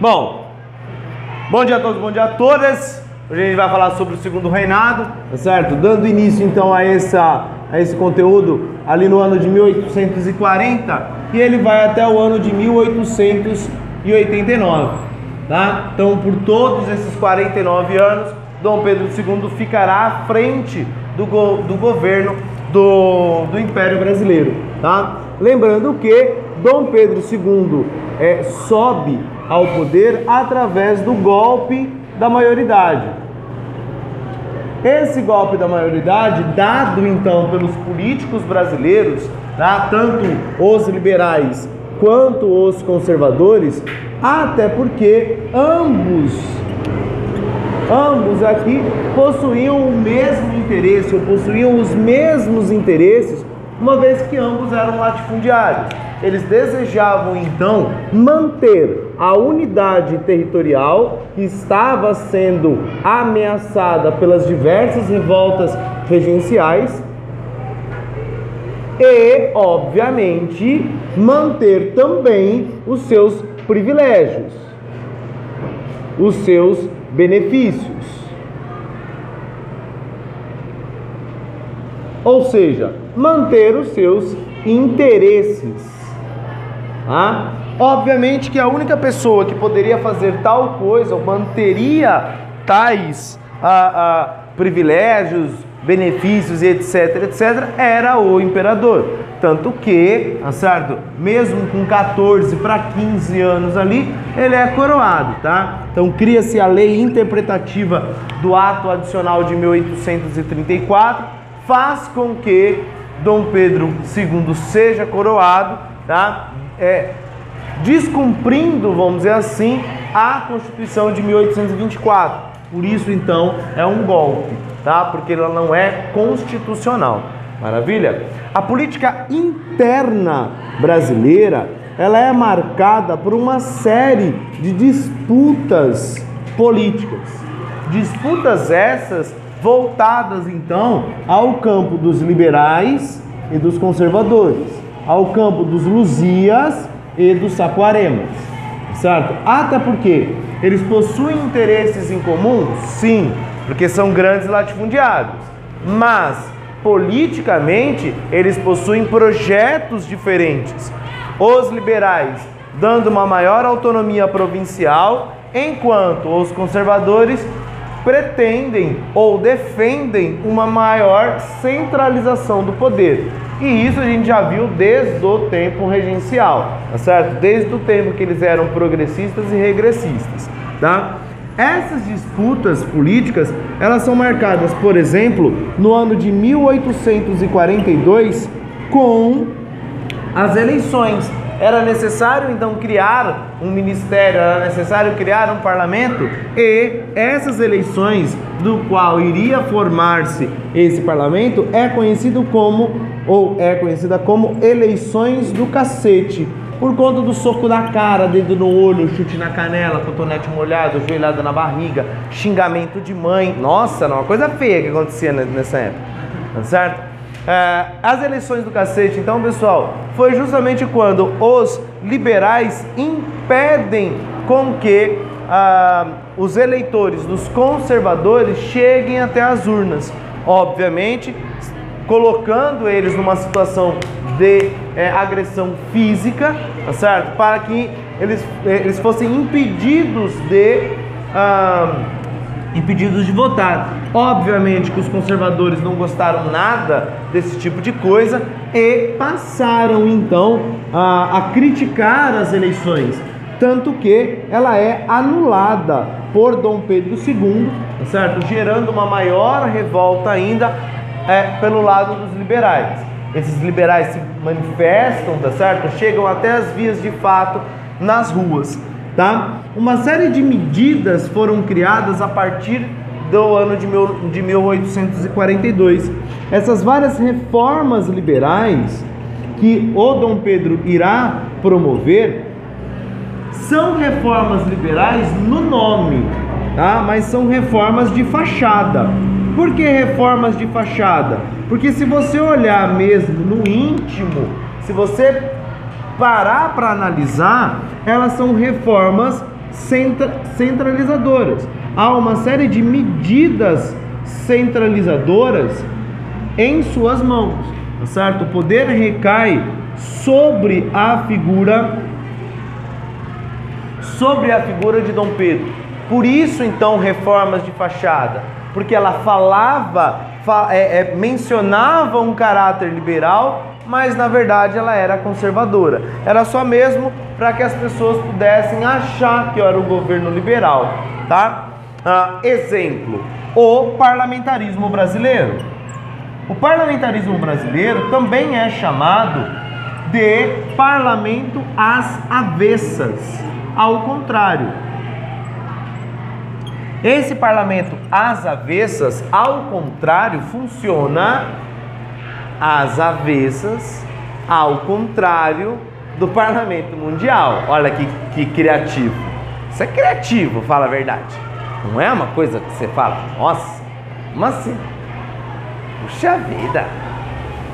Bom, bom dia a todos, bom dia a todas. Hoje a gente vai falar sobre o segundo reinado, tá certo? Dando início então a, essa, a esse conteúdo ali no ano de 1840 e ele vai até o ano de 1889, tá? Então, por todos esses 49 anos, Dom Pedro II ficará à frente do, go do governo do, do Império Brasileiro, tá? Lembrando que Dom Pedro II é, sobe ao poder através do golpe da maioridade. Esse golpe da maioridade, dado então pelos políticos brasileiros, tá? tanto os liberais quanto os conservadores, até porque ambos ambos aqui possuíam o mesmo interesse, ou possuíam os mesmos interesses, uma vez que ambos eram latifundiários. Eles desejavam então manter a unidade territorial que estava sendo ameaçada pelas diversas revoltas regenciais e, obviamente, manter também os seus privilégios, os seus benefícios. Ou seja, manter os seus interesses. Ah, obviamente que a única pessoa que poderia fazer tal coisa, ou manteria tais ah, ah, privilégios, benefícios e etc, etc, era o imperador. Tanto que, certo? Mesmo com 14 para 15 anos ali, ele é coroado, tá? Então cria-se a lei interpretativa do ato adicional de 1834, faz com que Dom Pedro II seja coroado, tá? É, descumprindo, vamos dizer assim, a Constituição de 1824. Por isso, então, é um golpe, tá? Porque ela não é constitucional. Maravilha? A política interna brasileira, ela é marcada por uma série de disputas políticas. Disputas essas voltadas então ao campo dos liberais e dos conservadores, ao campo dos luzias e dos saquaremas, certo? Até porque eles possuem interesses em comum? Sim, porque são grandes latifundiários. Mas politicamente eles possuem projetos diferentes. Os liberais dando uma maior autonomia provincial, enquanto os conservadores pretendem ou defendem uma maior centralização do poder. E isso a gente já viu desde o tempo regencial, tá certo? Desde o tempo que eles eram progressistas e regressistas, tá? Essas disputas políticas, elas são marcadas, por exemplo, no ano de 1842 com as eleições era necessário então criar um ministério, era necessário criar um parlamento e essas eleições do qual iria formar-se esse parlamento é conhecido como ou é conhecida como eleições do cacete. Por conta do soco na cara, dedo no olho, chute na canela, cotonete molhado, joelhada na barriga, xingamento de mãe. Nossa, não, uma coisa feia que acontecia nessa época. Tá certo? É, as eleições do cacete, então, pessoal, foi justamente quando os liberais impedem com que ah, os eleitores dos conservadores cheguem até as urnas. Obviamente, colocando eles numa situação de é, agressão física, tá certo? Para que eles, é, eles fossem impedidos de. Ah, impedidos de votar. Obviamente que os conservadores não gostaram nada desse tipo de coisa e passaram então a, a criticar as eleições, tanto que ela é anulada por Dom Pedro II, tá certo? Gerando uma maior revolta ainda é, pelo lado dos liberais. Esses liberais se manifestam, tá certo? Chegam até as vias de fato nas ruas tá? Uma série de medidas foram criadas a partir do ano de, de 1842. Essas várias reformas liberais que o Dom Pedro irá promover são reformas liberais no nome, tá? Mas são reformas de fachada. Por que reformas de fachada? Porque se você olhar mesmo no íntimo, se você parar para analisar, elas são reformas centralizadoras. Há uma série de medidas centralizadoras em suas mãos, tá certo? O poder recai sobre a figura sobre a figura de Dom Pedro. Por isso então reformas de fachada, porque ela falava, é, é, mencionava um caráter liberal, mas na verdade ela era conservadora. Era só mesmo para que as pessoas pudessem achar que era o governo liberal, tá? Ah, exemplo: o parlamentarismo brasileiro. O parlamentarismo brasileiro também é chamado de parlamento às avessas, ao contrário. Esse parlamento às avessas, ao contrário, funciona às avessas, ao contrário do parlamento mundial. Olha que, que criativo. Isso é criativo, fala a verdade. Não é uma coisa que você fala, nossa, como assim? Puxa vida,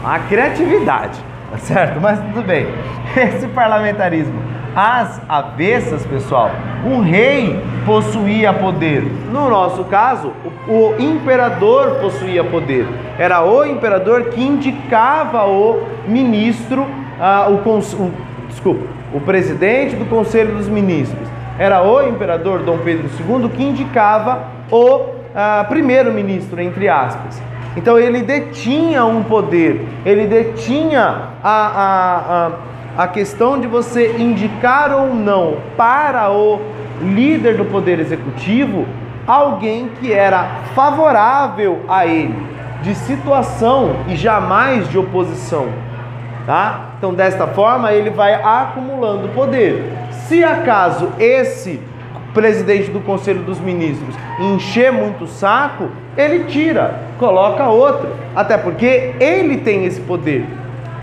uma criatividade, tá certo? Mas tudo bem. Esse parlamentarismo às avessas, pessoal, o rei possuía poder. No nosso caso, o, imperador possuía poder. Era o imperador que indicava o ministro, ah, o, o, desculpa, o presidente do Conselho dos Ministros era o imperador Dom Pedro II que indicava o ah, primeiro-ministro, entre aspas. Então ele detinha um poder, ele detinha a, a, a, a questão de você indicar ou não para o líder do poder executivo alguém que era favorável a ele, de situação e jamais de oposição. Tá? Então, desta forma, ele vai acumulando poder. Se acaso esse presidente do Conselho dos Ministros encher muito o saco, ele tira, coloca outro, até porque ele tem esse poder,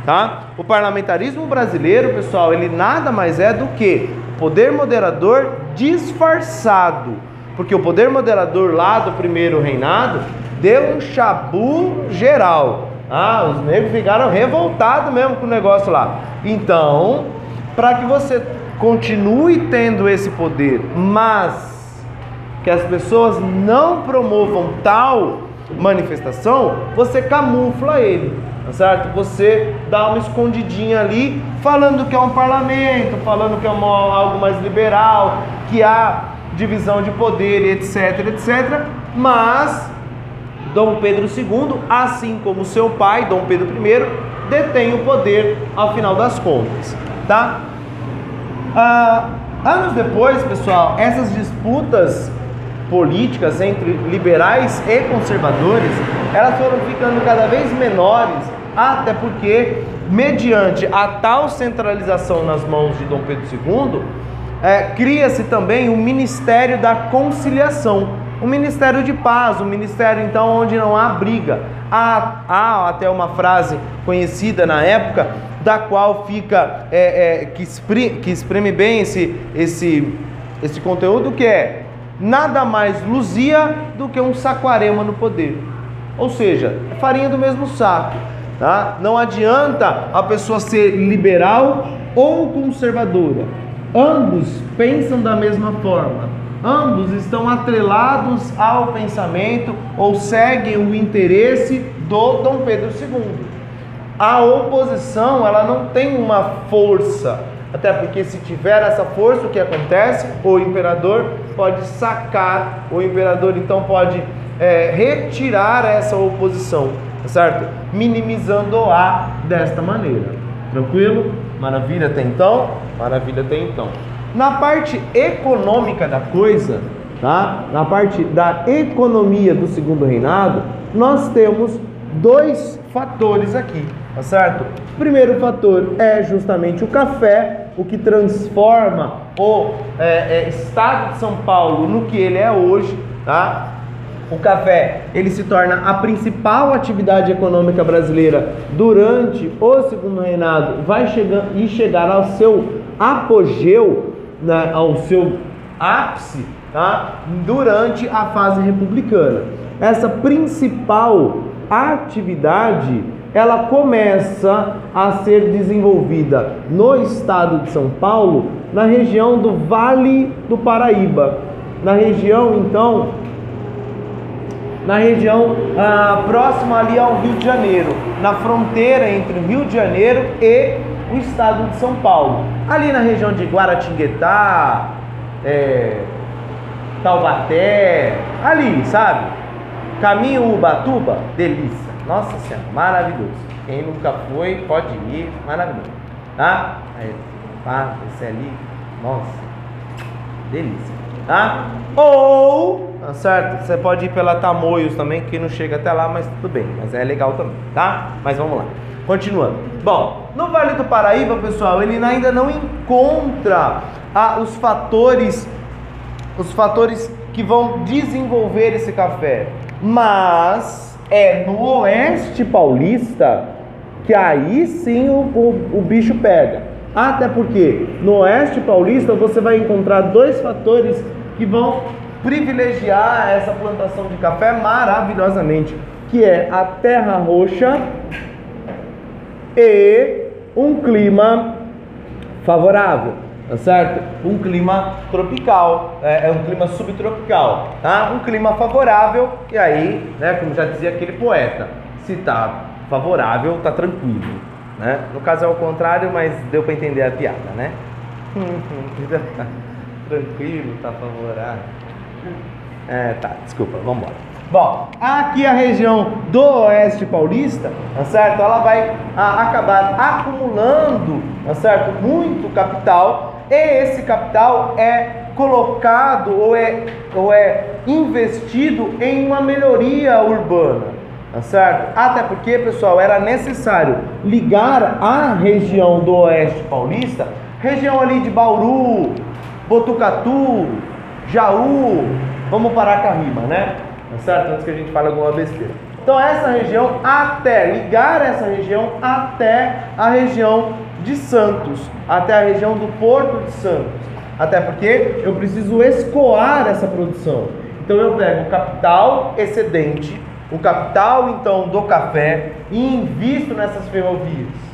tá? O parlamentarismo brasileiro, pessoal, ele nada mais é do que poder moderador disfarçado, porque o poder moderador lá do primeiro reinado deu um chabu geral. Ah, os negros ficaram revoltados mesmo com o negócio lá. Então, para que você continue tendo esse poder, mas que as pessoas não promovam tal manifestação, você camufla ele, tá certo? Você dá uma escondidinha ali, falando que é um parlamento, falando que é uma, algo mais liberal, que há divisão de poder, etc, etc. Mas Dom Pedro II, assim como seu pai, Dom Pedro I, detém o poder ao final das contas, tá? Ah, anos depois, pessoal, essas disputas políticas entre liberais e conservadores, elas foram ficando cada vez menores, até porque, mediante a tal centralização nas mãos de Dom Pedro II, é, cria-se também o Ministério da Conciliação, o Ministério de Paz, o Ministério então onde não há briga. Há, há até uma frase conhecida na época da qual fica, é, é, que, exprime, que exprime bem esse, esse, esse conteúdo, que é nada mais luzia do que um saquarema no poder. Ou seja, é farinha do mesmo saco. Tá? Não adianta a pessoa ser liberal ou conservadora. Ambos pensam da mesma forma. Ambos estão atrelados ao pensamento ou seguem o interesse do Dom Pedro II a oposição ela não tem uma força, até porque se tiver essa força, o que acontece? O imperador pode sacar, o imperador então pode é, retirar essa oposição, tá certo? Minimizando-a desta maneira. Tranquilo? Maravilha até então? Maravilha até então. Na parte econômica da coisa, tá? Na parte da economia do segundo reinado, nós temos dois fatores aqui tá certo? O primeiro fator é justamente o café, o que transforma o é, é, estado de São Paulo no que ele é hoje, tá? O café ele se torna a principal atividade econômica brasileira durante o segundo reinado, vai chegar e chegar ao seu apogeu, né, ao seu ápice, tá? Durante a fase republicana. Essa principal atividade ela começa a ser desenvolvida no estado de São Paulo na região do Vale do Paraíba, na região então, na região ah, próxima ali ao Rio de Janeiro, na fronteira entre o Rio de Janeiro e o estado de São Paulo, ali na região de Guaratinguetá, é, Taubaté, ali, sabe? Caminho Ubatuba, delícia. Nossa Senhora, maravilhoso. Quem nunca foi, pode ir, maravilhoso. Tá? Aí, pá, esse ali, nossa, delícia. Tá? Ou, tá certo? Você pode ir pela Tamoios também, que não chega até lá, mas tudo bem. Mas é legal também, tá? Mas vamos lá. Continuando. Bom, no Vale do Paraíba, pessoal, ele ainda não encontra ah, os fatores os fatores que vão desenvolver esse café. Mas é no oeste paulista que aí sim o, o, o bicho pega. Até porque no oeste paulista você vai encontrar dois fatores que vão privilegiar essa plantação de café maravilhosamente, que é a terra roxa e um clima favorável tá certo? Um clima tropical, é, é, um clima subtropical, tá? Um clima favorável, e aí, né, como já dizia aquele poeta, se tá favorável, tá tranquilo, né? No caso é o contrário, mas deu para entender a piada, né? tranquilo, tá favorável. É, tá, desculpa, vamos embora. Bom, aqui a região do Oeste Paulista, tá certo? Ela vai a, acabar acumulando, tá certo? Muito capital e esse capital é colocado ou é, ou é investido em uma melhoria urbana, tá certo? Até porque, pessoal, era necessário ligar a região do Oeste Paulista, região ali de Bauru, Botucatu, Jaú, vamos parar com a rima, né? Tá certo? Antes que a gente fale alguma besteira. Então essa região até ligar essa região até a região de Santos até a região do Porto de Santos. Até porque eu preciso escoar essa produção. Então eu pego o capital excedente, o capital então do café e invisto nessas ferrovias.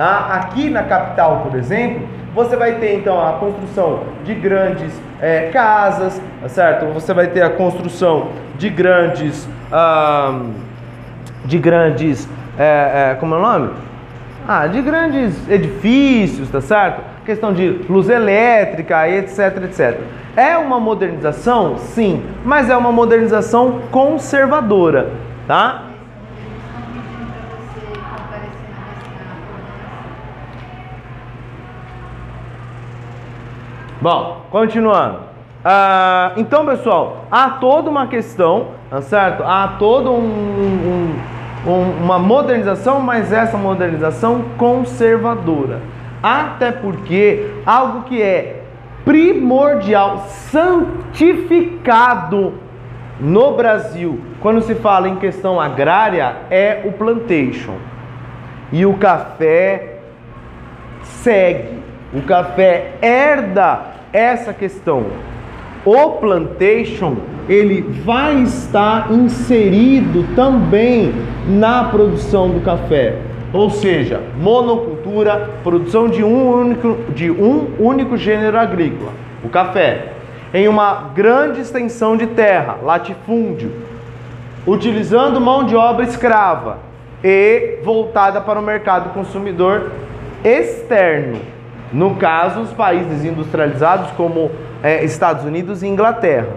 Tá? Aqui na capital, por exemplo, você vai ter então a construção de grandes é, casas, tá certo? Você vai ter a construção de grandes, ah, de grandes, é, é, como é o nome? Ah, de grandes edifícios, tá certo? Questão de luz elétrica, etc, etc. É uma modernização? Sim, mas é uma modernização conservadora, tá? Bom, continuando. Ah, então, pessoal, há toda uma questão, tá certo? Há todo um, um uma modernização, mas essa modernização conservadora. Até porque algo que é primordial, santificado no Brasil, quando se fala em questão agrária, é o plantation. E o café segue, o café herda essa questão. O plantation ele vai estar inserido também na produção do café. Ou seja, monocultura, produção de um único, de um único gênero agrícola, o café, em uma grande extensão de terra, latifúndio, utilizando mão de obra escrava e voltada para o mercado consumidor externo. No caso, os países industrializados como é, Estados Unidos e Inglaterra.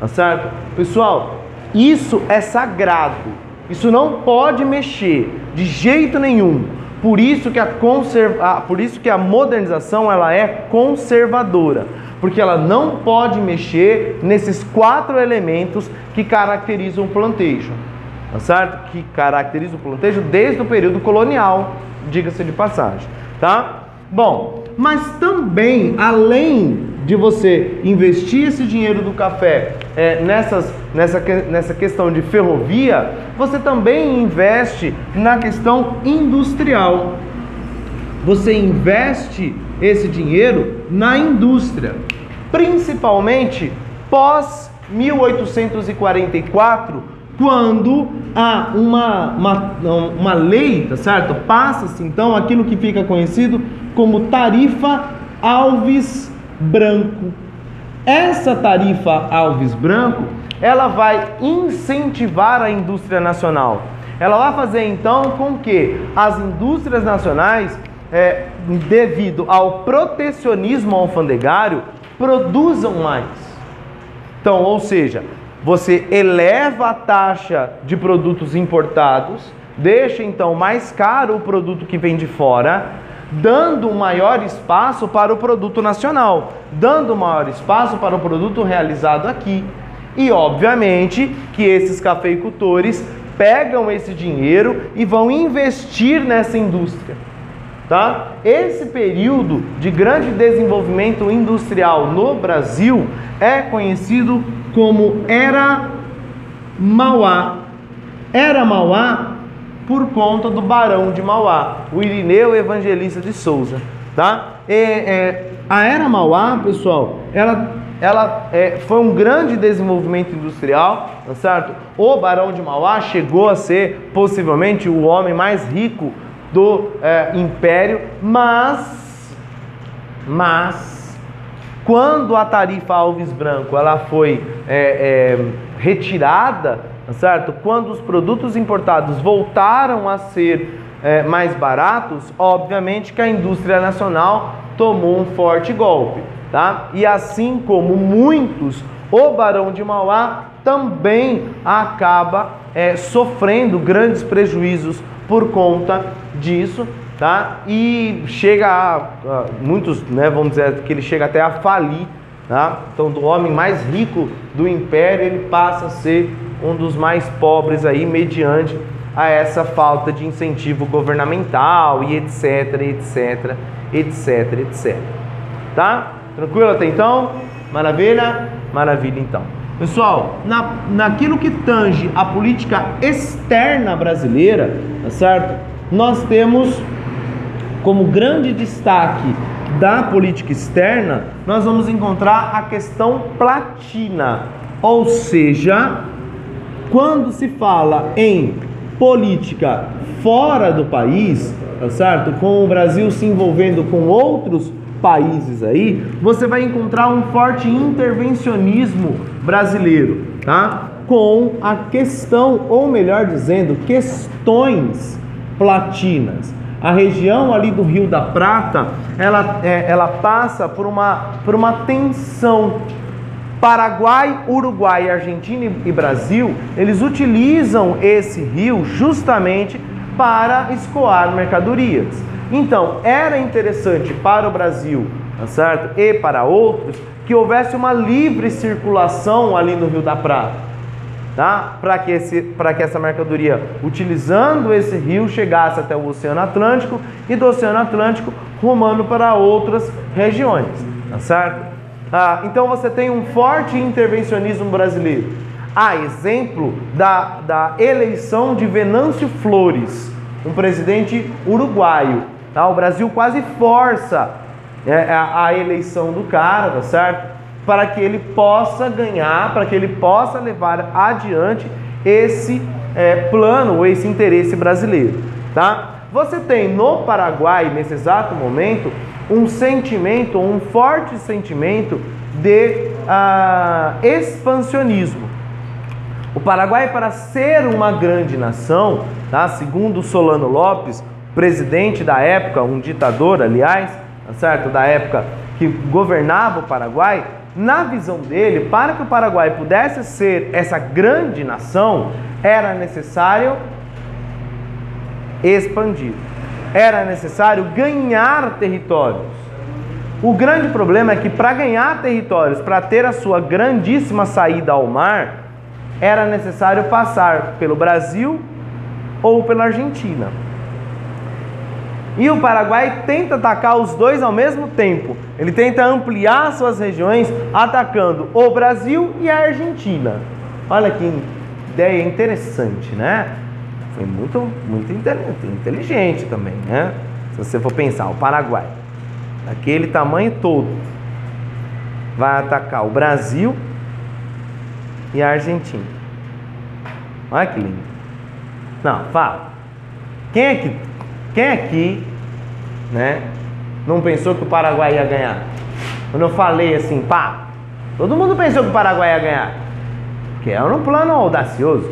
Tá certo? Pessoal, isso é sagrado. Isso não pode mexer de jeito nenhum. Por isso que a, conserva... por isso que a modernização ela é conservadora, porque ela não pode mexer nesses quatro elementos que caracterizam o plantejo, tá certo? Que caracterizam o plantejo desde o período colonial, diga-se de passagem, tá? Bom, mas também além de você investir esse dinheiro do café é, nessas, nessa, nessa questão de ferrovia, você também investe na questão industrial. Você investe esse dinheiro na indústria, principalmente pós 1844, quando há uma, uma, uma lei, tá certo? Passa-se então aquilo que fica conhecido como tarifa Alves Branco. Essa tarifa Alves Branco, ela vai incentivar a indústria nacional. Ela vai fazer então com que as indústrias nacionais, é, devido ao protecionismo alfandegário, produzam mais. Então, ou seja, você eleva a taxa de produtos importados, deixa então mais caro o produto que vem de fora, dando maior espaço para o produto nacional, dando maior espaço para o produto realizado aqui. E obviamente que esses cafeicultores pegam esse dinheiro e vão investir nessa indústria. Tá? Esse período de grande desenvolvimento industrial no Brasil é conhecido como Era Mauá. Era Mauá por conta do Barão de Mauá, o Irineu Evangelista de Souza. Tá? E, é, a Era Mauá, pessoal, ela, ela é, foi um grande desenvolvimento industrial, tá certo? O Barão de Mauá chegou a ser possivelmente o homem mais rico do é, império, mas, mas, quando a tarifa Alves Branco ela foi é, é, retirada, tá certo? Quando os produtos importados voltaram a ser é, mais baratos, obviamente que a indústria nacional tomou um forte golpe, tá? E assim como muitos, o Barão de Mauá também acaba é, sofrendo grandes prejuízos por conta disso, tá? E chega a, a, muitos, né, vamos dizer que ele chega até a falir, tá? Então, do homem mais rico do império, ele passa a ser um dos mais pobres aí mediante a essa falta de incentivo governamental e etc, etc, etc, etc. Tá? Tranquilo até então? Maravilha? Maravilha então. Pessoal, na, naquilo que tange a política externa brasileira, tá certo? Nós temos como grande destaque da política externa, nós vamos encontrar a questão platina, ou seja, quando se fala em política fora do país, tá certo? Com o Brasil se envolvendo com outros países aí, você vai encontrar um forte intervencionismo brasileiro, tá? Com a questão, ou melhor dizendo, questões platinas. A região ali do Rio da Prata, ela, é, ela passa por uma, por uma tensão. Paraguai, Uruguai, Argentina e Brasil, eles utilizam esse rio justamente para escoar mercadorias. Então, era interessante para o Brasil, tá certo? E para outros que houvesse uma livre circulação ali no Rio da Prata, tá? Para que esse que essa mercadoria, utilizando esse rio, chegasse até o Oceano Atlântico e do Oceano Atlântico rumando para outras regiões, tá certo? Ah, então você tem um forte intervencionismo brasileiro. A exemplo da, da eleição de Venâncio Flores, um presidente uruguaio, Tá? O Brasil quase força é, a, a eleição do cara, tá certo? Para que ele possa ganhar, para que ele possa levar adiante esse é, plano ou esse interesse brasileiro. Tá? Você tem no Paraguai, nesse exato momento, um sentimento, um forte sentimento de uh, expansionismo. O Paraguai, para ser uma grande nação, tá? segundo Solano Lopes, presidente da época, um ditador, aliás, tá certo? Da época que governava o Paraguai, na visão dele, para que o Paraguai pudesse ser essa grande nação, era necessário expandir. Era necessário ganhar territórios. O grande problema é que para ganhar territórios, para ter a sua grandíssima saída ao mar, era necessário passar pelo Brasil ou pela Argentina. E o Paraguai tenta atacar os dois ao mesmo tempo. Ele tenta ampliar suas regiões, atacando o Brasil e a Argentina. Olha que ideia interessante, né? Foi muito, muito inteligente também, né? Se você for pensar, o Paraguai, daquele tamanho todo, vai atacar o Brasil e a Argentina. Olha que lindo. Não, fala. Quem é que quem aqui, né, não pensou que o Paraguai ia ganhar? Quando eu falei assim, pá, todo mundo pensou que o Paraguai ia ganhar. Que era um plano audacioso.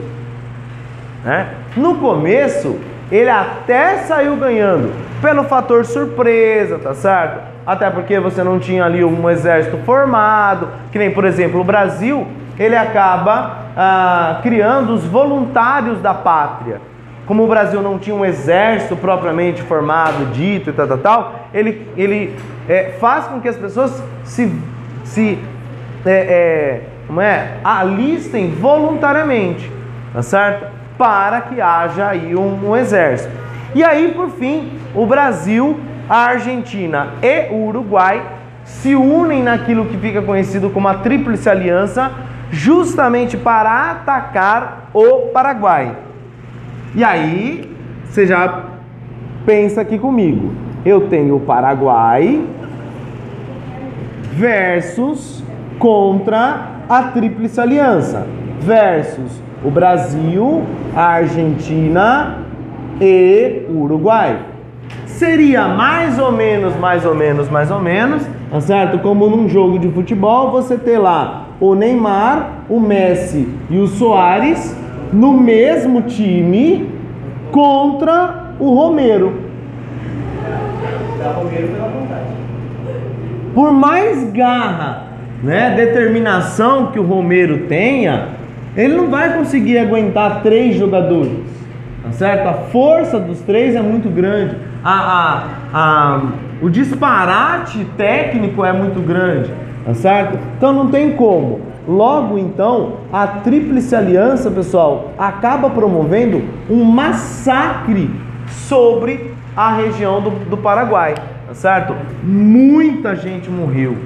Né? No começo, ele até saiu ganhando pelo fator surpresa, tá certo? Até porque você não tinha ali um exército formado, que nem, por exemplo, o Brasil, ele acaba ah, criando os voluntários da pátria. Como o Brasil não tinha um exército propriamente formado, dito e tal, tal, tal ele, ele é, faz com que as pessoas se, se é, é, como é, alistem voluntariamente, tá certo? Para que haja aí um, um exército. E aí, por fim, o Brasil, a Argentina e o Uruguai se unem naquilo que fica conhecido como a Tríplice Aliança, justamente para atacar o Paraguai. E aí, você já pensa aqui comigo. Eu tenho o Paraguai versus contra a Tríplice Aliança versus o Brasil, a Argentina e o Uruguai. Seria mais ou menos, mais ou menos, mais ou menos, tá certo? Como num jogo de futebol, você ter lá o Neymar, o Messi e o Soares no mesmo time contra o Romero. Por mais garra, né, determinação que o Romero tenha, ele não vai conseguir aguentar três jogadores, tá certo? A força dos três é muito grande, a, a, a, o disparate técnico é muito grande, tá certo? Então não tem como. Logo então, a Tríplice Aliança, pessoal, acaba promovendo um massacre sobre a região do, do Paraguai, tá certo? Muita gente morreu,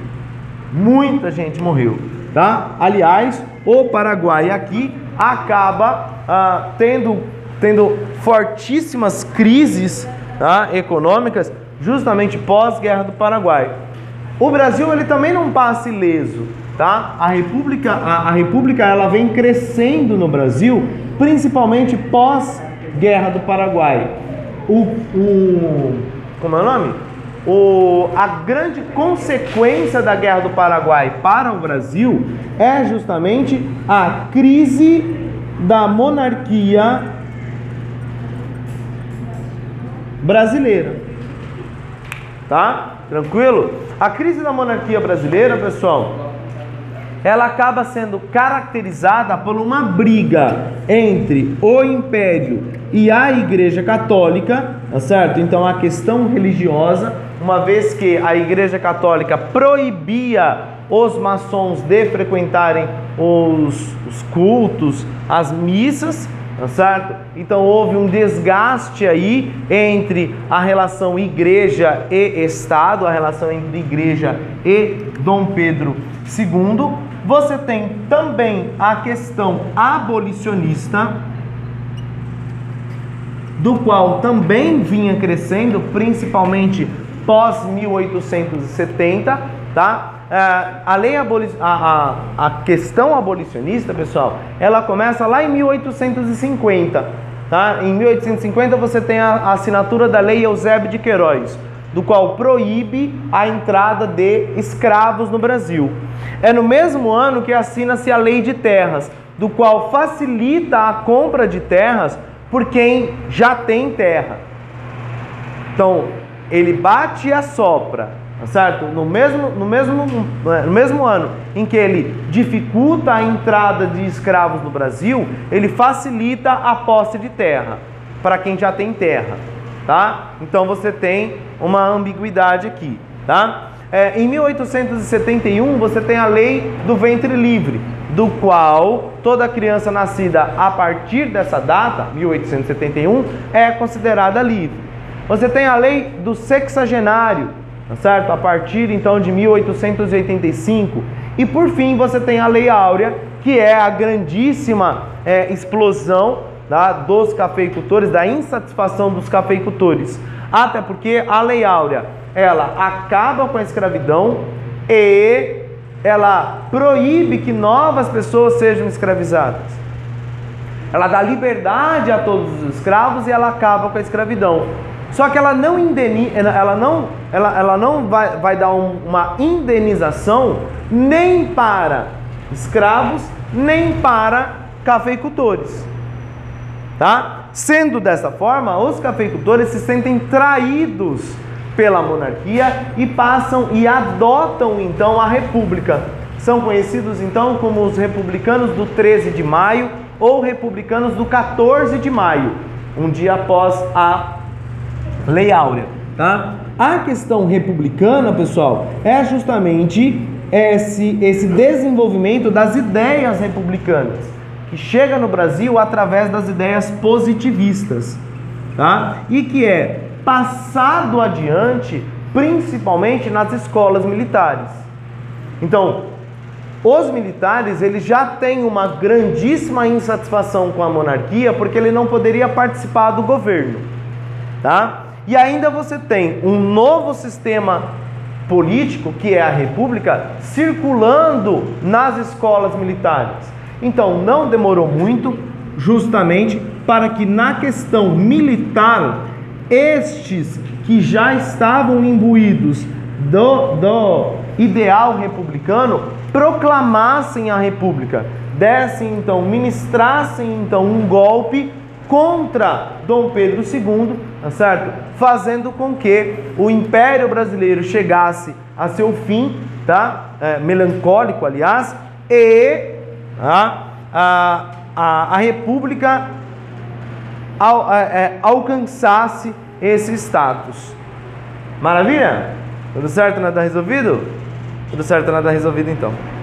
muita gente morreu, tá? Aliás, o Paraguai aqui acaba ah, tendo, tendo fortíssimas crises tá? econômicas justamente pós-guerra do Paraguai. O Brasil ele também não passa ileso, tá? A República, a, a República ela vem crescendo no Brasil, principalmente pós-guerra do Paraguai. O, o como é o nome? O, a grande consequência da Guerra do Paraguai para o Brasil é justamente a crise da monarquia brasileira. Tá? Tranquilo? A crise da monarquia brasileira, pessoal, ela acaba sendo caracterizada por uma briga entre o império e a Igreja Católica, tá certo? Então a questão religiosa uma vez que a Igreja Católica proibia os maçons de frequentarem os, os cultos, as missas, tá certo? Então houve um desgaste aí entre a relação igreja e Estado, a relação entre igreja e Dom Pedro II. Você tem também a questão abolicionista, do qual também vinha crescendo, principalmente pós 1870, tá? É, a lei a, a, a questão abolicionista, pessoal, ela começa lá em 1850, tá? Em 1850 você tem a, a assinatura da lei Eusébio de Queiroz, do qual proíbe a entrada de escravos no Brasil. É no mesmo ano que assina-se a lei de terras, do qual facilita a compra de terras por quem já tem terra. Então, ele bate e assopra, tá certo? No mesmo, no, mesmo, é, no mesmo ano em que ele dificulta a entrada de escravos no Brasil, ele facilita a posse de terra para quem já tem terra, tá? Então você tem uma ambiguidade aqui, tá? É, em 1871 você tem a lei do ventre livre, do qual toda criança nascida a partir dessa data, 1871, é considerada livre. Você tem a lei do sexagenário, tá certo? A partir então de 1885. E por fim você tem a lei áurea, que é a grandíssima é, explosão tá, dos cafeicultores, da insatisfação dos cafeicultores. Até porque a lei áurea ela acaba com a escravidão e ela proíbe que novas pessoas sejam escravizadas. Ela dá liberdade a todos os escravos e ela acaba com a escravidão. Só que ela não indeni, ela não, ela, ela não vai, vai dar um, uma indenização nem para escravos, nem para cafeicultores. Tá? Sendo dessa forma, os cafeicultores se sentem traídos pela monarquia e passam e adotam então a república. São conhecidos então como os republicanos do 13 de maio ou republicanos do 14 de maio, um dia após a Lei Áurea, tá? A questão republicana, pessoal, é justamente esse, esse desenvolvimento das ideias republicanas, que chega no Brasil através das ideias positivistas, tá? E que é passado adiante, principalmente nas escolas militares. Então, os militares, eles já têm uma grandíssima insatisfação com a monarquia porque ele não poderia participar do governo, tá? E ainda você tem um novo sistema político, que é a república, circulando nas escolas militares. Então, não demorou muito, justamente para que na questão militar, estes que já estavam imbuídos do, do ideal republicano proclamassem a república, dessem então, ministrassem então um golpe contra Dom Pedro II, tá certo? Fazendo com que o Império Brasileiro chegasse a seu fim, tá? É, melancólico, aliás, e tá? a, a, a República al, é, alcançasse esse status. Maravilha? Tudo certo, nada resolvido? Tudo certo, nada resolvido então.